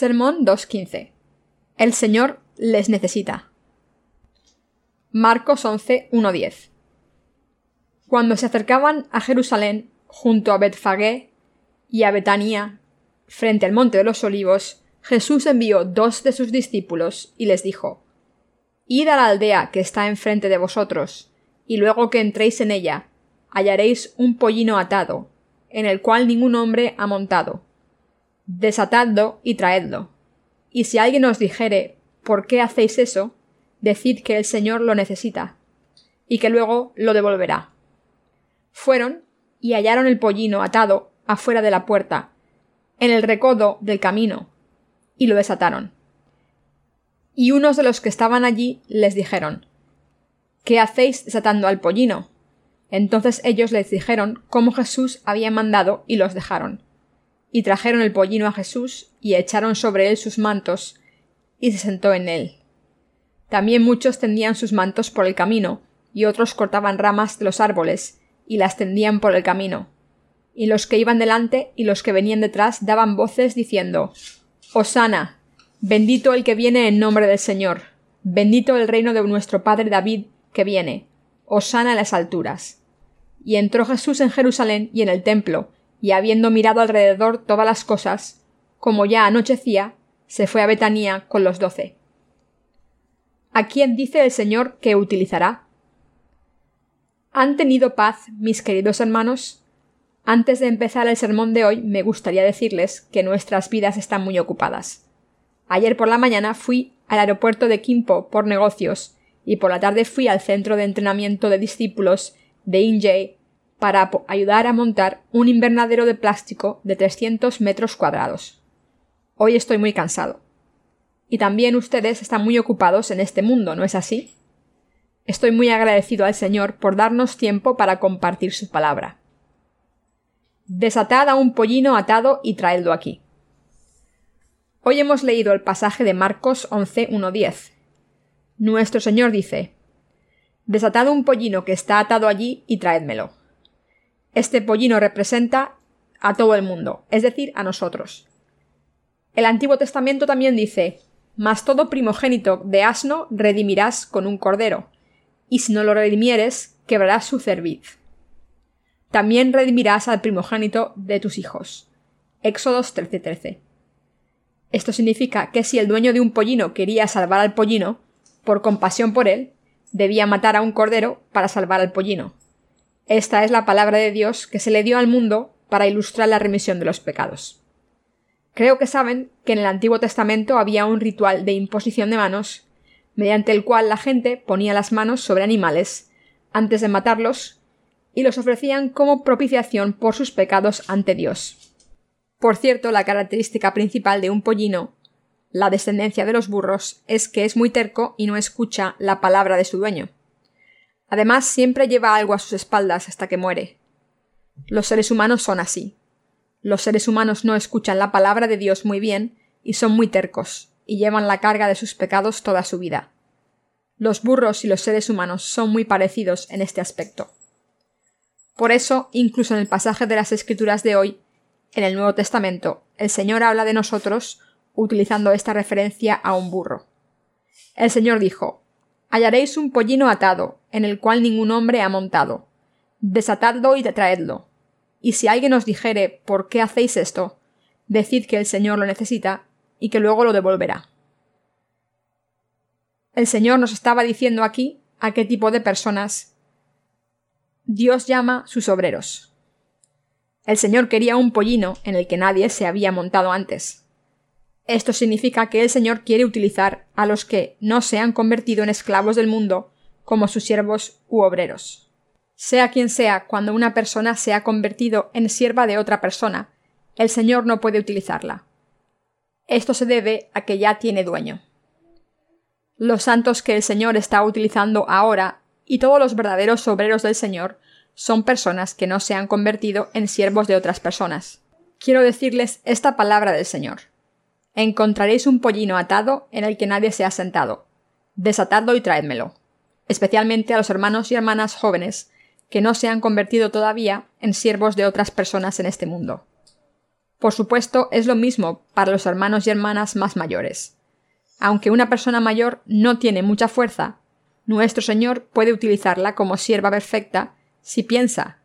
Sermón 2.15. El Señor les necesita. Marcos 11.1.10. Cuando se acercaban a Jerusalén, junto a Betfagé y a Betania, frente al monte de los olivos, Jesús envió dos de sus discípulos y les dijo Id a la aldea que está enfrente de vosotros, y luego que entréis en ella, hallaréis un pollino atado, en el cual ningún hombre ha montado desatadlo y traedlo. Y si alguien os dijere ¿por qué hacéis eso? decid que el Señor lo necesita, y que luego lo devolverá. Fueron y hallaron el pollino atado afuera de la puerta, en el recodo del camino, y lo desataron. Y unos de los que estaban allí les dijeron ¿Qué hacéis desatando al pollino? Entonces ellos les dijeron cómo Jesús había mandado y los dejaron. Y trajeron el pollino a Jesús, y echaron sobre él sus mantos, y se sentó en él. También muchos tendían sus mantos por el camino, y otros cortaban ramas de los árboles, y las tendían por el camino. Y los que iban delante y los que venían detrás daban voces diciendo Hosana, bendito el que viene en nombre del Señor, bendito el reino de nuestro padre David que viene, Hosana en las alturas. Y entró Jesús en Jerusalén y en el templo, y habiendo mirado alrededor todas las cosas, como ya anochecía, se fue a Betanía con los doce. ¿A quién dice el Señor que utilizará? ¿Han tenido paz, mis queridos hermanos? Antes de empezar el sermón de hoy, me gustaría decirles que nuestras vidas están muy ocupadas. Ayer por la mañana fui al aeropuerto de Kimpo por negocios y por la tarde fui al centro de entrenamiento de discípulos de Injay para ayudar a montar un invernadero de plástico de 300 metros cuadrados. Hoy estoy muy cansado. Y también ustedes están muy ocupados en este mundo, ¿no es así? Estoy muy agradecido al Señor por darnos tiempo para compartir su palabra. Desatad a un pollino atado y traedlo aquí. Hoy hemos leído el pasaje de Marcos 11, Nuestro Señor dice Desatad un pollino que está atado allí y traédmelo. Este pollino representa a todo el mundo, es decir, a nosotros. El Antiguo Testamento también dice Mas todo primogénito de asno redimirás con un cordero, y si no lo redimieres, quebrarás su cerviz. También redimirás al primogénito de tus hijos. Éxodos 13:13. Esto significa que si el dueño de un pollino quería salvar al pollino, por compasión por él, debía matar a un cordero para salvar al pollino. Esta es la palabra de Dios que se le dio al mundo para ilustrar la remisión de los pecados. Creo que saben que en el Antiguo Testamento había un ritual de imposición de manos, mediante el cual la gente ponía las manos sobre animales antes de matarlos y los ofrecían como propiciación por sus pecados ante Dios. Por cierto, la característica principal de un pollino, la descendencia de los burros, es que es muy terco y no escucha la palabra de su dueño. Además, siempre lleva algo a sus espaldas hasta que muere. Los seres humanos son así. Los seres humanos no escuchan la palabra de Dios muy bien y son muy tercos, y llevan la carga de sus pecados toda su vida. Los burros y los seres humanos son muy parecidos en este aspecto. Por eso, incluso en el pasaje de las Escrituras de hoy, en el Nuevo Testamento, el Señor habla de nosotros utilizando esta referencia a un burro. El Señor dijo hallaréis un pollino atado, en el cual ningún hombre ha montado. Desatadlo y traedlo. Y si alguien os dijere ¿por qué hacéis esto? decid que el Señor lo necesita y que luego lo devolverá. El Señor nos estaba diciendo aquí a qué tipo de personas Dios llama sus obreros. El Señor quería un pollino en el que nadie se había montado antes. Esto significa que el Señor quiere utilizar a los que no se han convertido en esclavos del mundo como sus siervos u obreros. Sea quien sea, cuando una persona se ha convertido en sierva de otra persona, el Señor no puede utilizarla. Esto se debe a que ya tiene dueño. Los santos que el Señor está utilizando ahora y todos los verdaderos obreros del Señor son personas que no se han convertido en siervos de otras personas. Quiero decirles esta palabra del Señor encontraréis un pollino atado en el que nadie se ha sentado. Desatadlo y traédmelo. Especialmente a los hermanos y hermanas jóvenes que no se han convertido todavía en siervos de otras personas en este mundo. Por supuesto, es lo mismo para los hermanos y hermanas más mayores. Aunque una persona mayor no tiene mucha fuerza, nuestro Señor puede utilizarla como sierva perfecta si piensa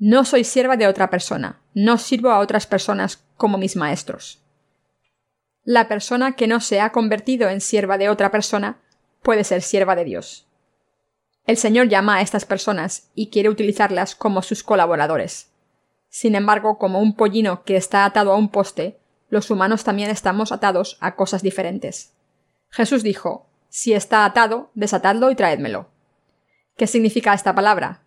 no soy sierva de otra persona, no sirvo a otras personas como mis maestros. La persona que no se ha convertido en sierva de otra persona puede ser sierva de Dios. El Señor llama a estas personas y quiere utilizarlas como sus colaboradores. Sin embargo, como un pollino que está atado a un poste, los humanos también estamos atados a cosas diferentes. Jesús dijo Si está atado, desatadlo y traédmelo. ¿Qué significa esta palabra?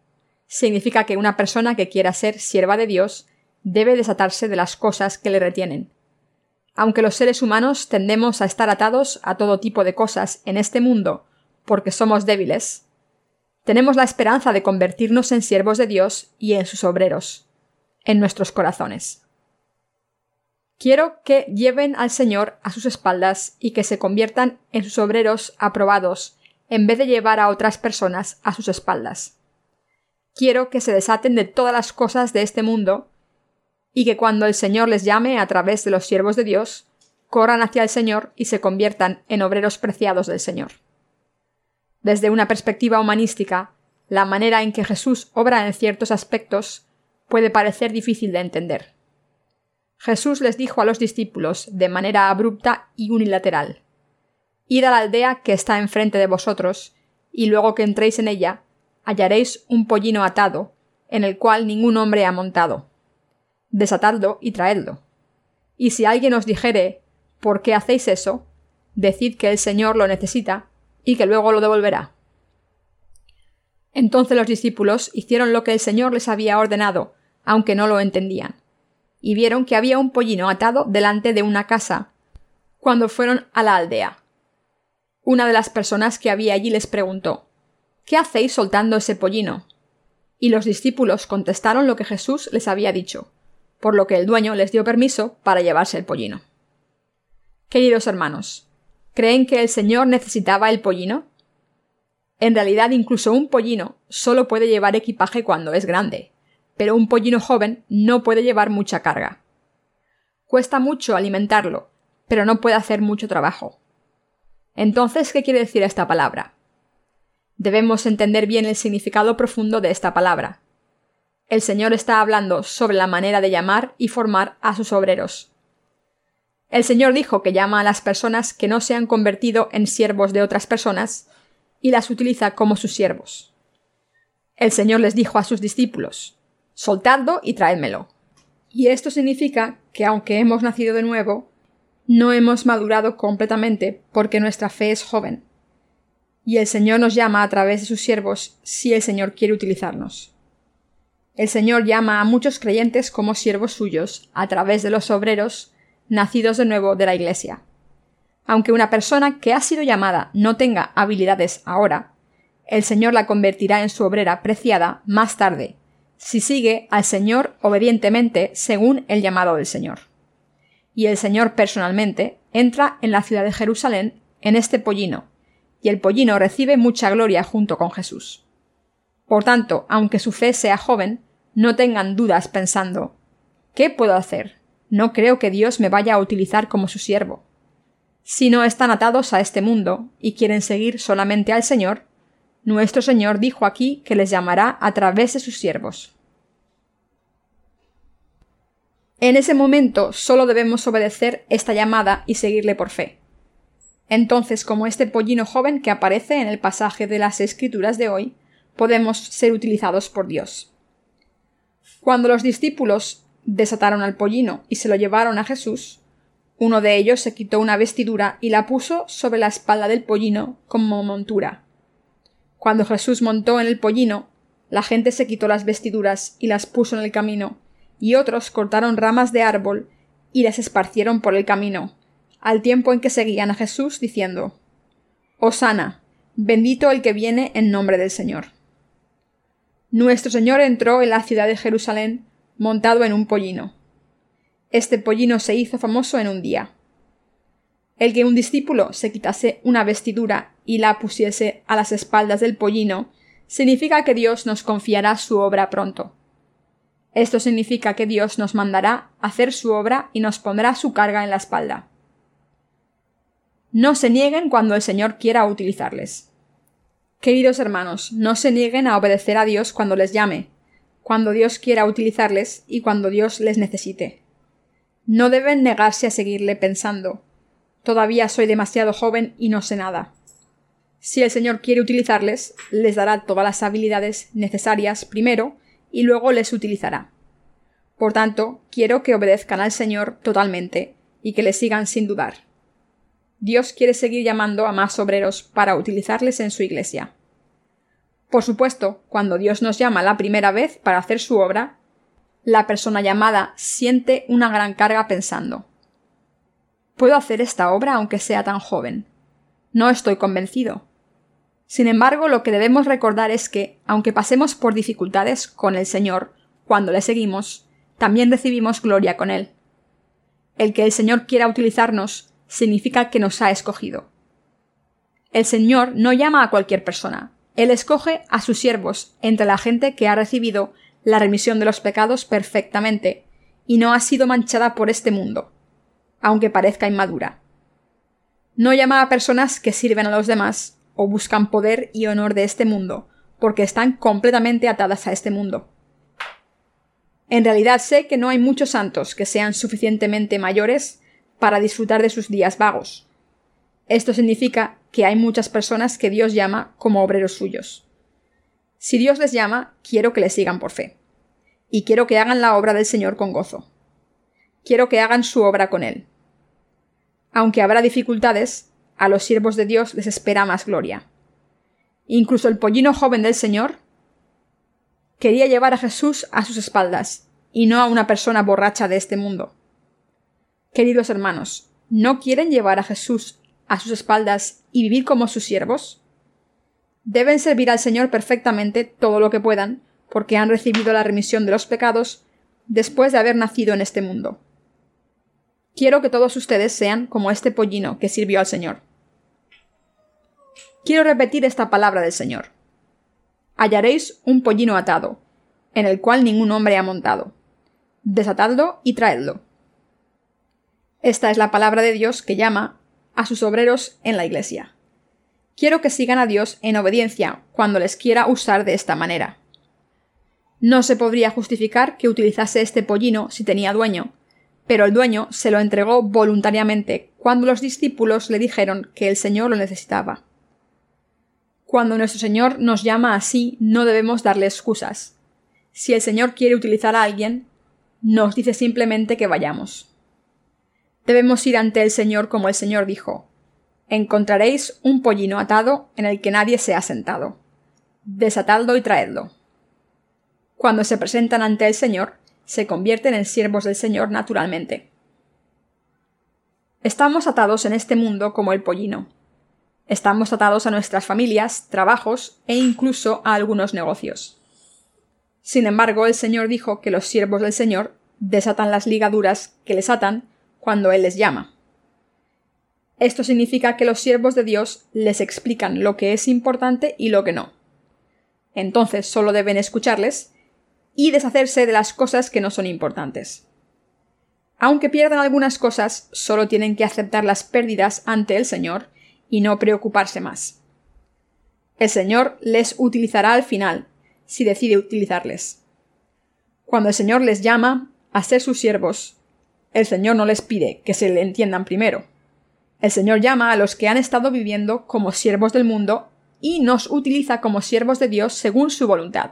Significa que una persona que quiera ser sierva de Dios debe desatarse de las cosas que le retienen. Aunque los seres humanos tendemos a estar atados a todo tipo de cosas en este mundo porque somos débiles, tenemos la esperanza de convertirnos en siervos de Dios y en sus obreros, en nuestros corazones. Quiero que lleven al Señor a sus espaldas y que se conviertan en sus obreros aprobados, en vez de llevar a otras personas a sus espaldas. Quiero que se desaten de todas las cosas de este mundo y que cuando el Señor les llame a través de los siervos de Dios, corran hacia el Señor y se conviertan en obreros preciados del Señor. Desde una perspectiva humanística, la manera en que Jesús obra en ciertos aspectos puede parecer difícil de entender. Jesús les dijo a los discípulos de manera abrupta y unilateral Id a la aldea que está enfrente de vosotros, y luego que entréis en ella, hallaréis un pollino atado, en el cual ningún hombre ha montado desatadlo y traedlo. Y si alguien os dijere ¿por qué hacéis eso? decid que el Señor lo necesita y que luego lo devolverá. Entonces los discípulos hicieron lo que el Señor les había ordenado, aunque no lo entendían, y vieron que había un pollino atado delante de una casa, cuando fueron a la aldea. Una de las personas que había allí les preguntó ¿Qué hacéis soltando ese pollino? Y los discípulos contestaron lo que Jesús les había dicho por lo que el dueño les dio permiso para llevarse el pollino. Queridos hermanos, ¿creen que el Señor necesitaba el pollino? En realidad incluso un pollino solo puede llevar equipaje cuando es grande, pero un pollino joven no puede llevar mucha carga. Cuesta mucho alimentarlo, pero no puede hacer mucho trabajo. Entonces, ¿qué quiere decir esta palabra? Debemos entender bien el significado profundo de esta palabra el Señor está hablando sobre la manera de llamar y formar a sus obreros. El Señor dijo que llama a las personas que no se han convertido en siervos de otras personas y las utiliza como sus siervos. El Señor les dijo a sus discípulos, soltadlo y traédmelo. Y esto significa que aunque hemos nacido de nuevo, no hemos madurado completamente porque nuestra fe es joven. Y el Señor nos llama a través de sus siervos si el Señor quiere utilizarnos. El Señor llama a muchos creyentes como siervos suyos a través de los obreros nacidos de nuevo de la Iglesia. Aunque una persona que ha sido llamada no tenga habilidades ahora, el Señor la convertirá en su obrera preciada más tarde, si sigue al Señor obedientemente según el llamado del Señor. Y el Señor personalmente entra en la ciudad de Jerusalén en este pollino, y el pollino recibe mucha gloria junto con Jesús. Por tanto, aunque su fe sea joven, no tengan dudas pensando ¿Qué puedo hacer? No creo que Dios me vaya a utilizar como su siervo. Si no están atados a este mundo y quieren seguir solamente al Señor, nuestro Señor dijo aquí que les llamará a través de sus siervos. En ese momento solo debemos obedecer esta llamada y seguirle por fe. Entonces, como este pollino joven que aparece en el pasaje de las Escrituras de hoy, podemos ser utilizados por Dios. Cuando los discípulos desataron al pollino y se lo llevaron a Jesús, uno de ellos se quitó una vestidura y la puso sobre la espalda del pollino como montura. Cuando Jesús montó en el pollino, la gente se quitó las vestiduras y las puso en el camino, y otros cortaron ramas de árbol y las esparcieron por el camino, al tiempo en que seguían a Jesús diciendo Hosana, bendito el que viene en nombre del Señor. Nuestro Señor entró en la ciudad de Jerusalén montado en un pollino. Este pollino se hizo famoso en un día. El que un discípulo se quitase una vestidura y la pusiese a las espaldas del pollino significa que Dios nos confiará su obra pronto. Esto significa que Dios nos mandará hacer su obra y nos pondrá su carga en la espalda. No se nieguen cuando el Señor quiera utilizarles. Queridos hermanos, no se nieguen a obedecer a Dios cuando les llame, cuando Dios quiera utilizarles y cuando Dios les necesite. No deben negarse a seguirle pensando Todavía soy demasiado joven y no sé nada. Si el Señor quiere utilizarles, les dará todas las habilidades necesarias primero y luego les utilizará. Por tanto, quiero que obedezcan al Señor totalmente y que le sigan sin dudar. Dios quiere seguir llamando a más obreros para utilizarles en su iglesia. Por supuesto, cuando Dios nos llama la primera vez para hacer su obra, la persona llamada siente una gran carga pensando ¿Puedo hacer esta obra aunque sea tan joven? No estoy convencido. Sin embargo, lo que debemos recordar es que, aunque pasemos por dificultades con el Señor, cuando le seguimos, también recibimos gloria con Él. El que el Señor quiera utilizarnos significa que nos ha escogido. El Señor no llama a cualquier persona, Él escoge a sus siervos entre la gente que ha recibido la remisión de los pecados perfectamente y no ha sido manchada por este mundo aunque parezca inmadura. No llama a personas que sirven a los demás o buscan poder y honor de este mundo, porque están completamente atadas a este mundo. En realidad sé que no hay muchos santos que sean suficientemente mayores para disfrutar de sus días vagos. Esto significa que hay muchas personas que Dios llama como obreros suyos. Si Dios les llama, quiero que le sigan por fe. Y quiero que hagan la obra del Señor con gozo. Quiero que hagan su obra con Él. Aunque habrá dificultades, a los siervos de Dios les espera más gloria. Incluso el pollino joven del Señor quería llevar a Jesús a sus espaldas, y no a una persona borracha de este mundo. Queridos hermanos, ¿no quieren llevar a Jesús a sus espaldas y vivir como sus siervos? Deben servir al Señor perfectamente todo lo que puedan, porque han recibido la remisión de los pecados después de haber nacido en este mundo. Quiero que todos ustedes sean como este pollino que sirvió al Señor. Quiero repetir esta palabra del Señor. Hallaréis un pollino atado, en el cual ningún hombre ha montado. Desatadlo y traedlo. Esta es la palabra de Dios que llama a sus obreros en la Iglesia. Quiero que sigan a Dios en obediencia cuando les quiera usar de esta manera. No se podría justificar que utilizase este pollino si tenía dueño, pero el dueño se lo entregó voluntariamente cuando los discípulos le dijeron que el Señor lo necesitaba. Cuando nuestro Señor nos llama así, no debemos darle excusas. Si el Señor quiere utilizar a alguien, nos dice simplemente que vayamos. Debemos ir ante el Señor como el Señor dijo Encontraréis un pollino atado en el que nadie se ha sentado. Desatadlo y traedlo. Cuando se presentan ante el Señor, se convierten en siervos del Señor naturalmente. Estamos atados en este mundo como el pollino. Estamos atados a nuestras familias, trabajos e incluso a algunos negocios. Sin embargo, el Señor dijo que los siervos del Señor desatan las ligaduras que les atan cuando Él les llama. Esto significa que los siervos de Dios les explican lo que es importante y lo que no. Entonces solo deben escucharles y deshacerse de las cosas que no son importantes. Aunque pierdan algunas cosas, solo tienen que aceptar las pérdidas ante el Señor y no preocuparse más. El Señor les utilizará al final, si decide utilizarles. Cuando el Señor les llama a ser sus siervos, el Señor no les pide que se le entiendan primero. El Señor llama a los que han estado viviendo como siervos del mundo y nos utiliza como siervos de Dios según su voluntad.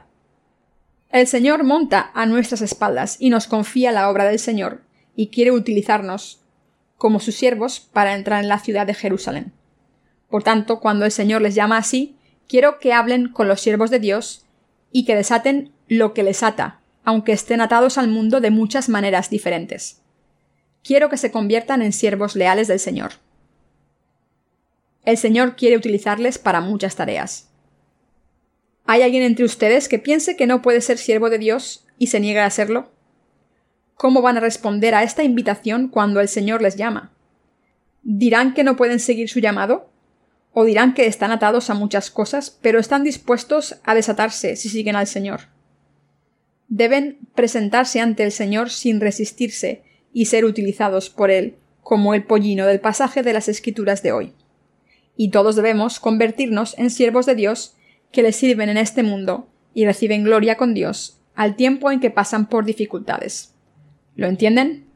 El Señor monta a nuestras espaldas y nos confía la obra del Señor y quiere utilizarnos como sus siervos para entrar en la ciudad de Jerusalén. Por tanto, cuando el Señor les llama así, quiero que hablen con los siervos de Dios y que desaten lo que les ata, aunque estén atados al mundo de muchas maneras diferentes. Quiero que se conviertan en siervos leales del Señor. El Señor quiere utilizarles para muchas tareas. ¿Hay alguien entre ustedes que piense que no puede ser siervo de Dios y se niega a serlo? ¿Cómo van a responder a esta invitación cuando el Señor les llama? ¿Dirán que no pueden seguir su llamado? ¿O dirán que están atados a muchas cosas, pero están dispuestos a desatarse si siguen al Señor? deben presentarse ante el Señor sin resistirse y ser utilizados por Él, como el pollino del pasaje de las Escrituras de hoy. Y todos debemos convertirnos en siervos de Dios que le sirven en este mundo y reciben gloria con Dios al tiempo en que pasan por dificultades. ¿Lo entienden?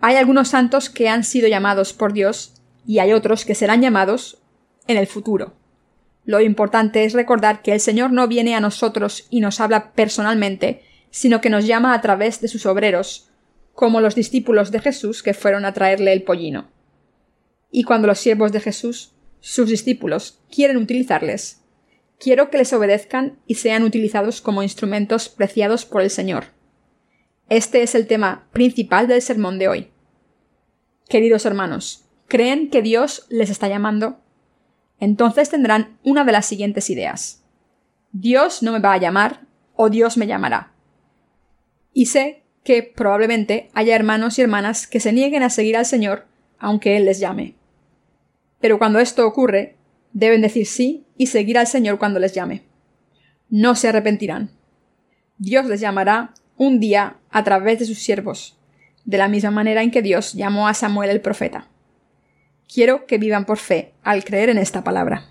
Hay algunos santos que han sido llamados por Dios y hay otros que serán llamados en el futuro. Lo importante es recordar que el Señor no viene a nosotros y nos habla personalmente, sino que nos llama a través de sus obreros, como los discípulos de Jesús que fueron a traerle el pollino. Y cuando los siervos de Jesús, sus discípulos, quieren utilizarles, quiero que les obedezcan y sean utilizados como instrumentos preciados por el Señor. Este es el tema principal del sermón de hoy. Queridos hermanos, ¿creen que Dios les está llamando? Entonces tendrán una de las siguientes ideas. Dios no me va a llamar o Dios me llamará. Y sé que probablemente haya hermanos y hermanas que se nieguen a seguir al Señor aunque Él les llame. Pero cuando esto ocurre, deben decir sí y seguir al Señor cuando les llame. No se arrepentirán. Dios les llamará un día a través de sus siervos, de la misma manera en que Dios llamó a Samuel el profeta. Quiero que vivan por fe al creer en esta palabra.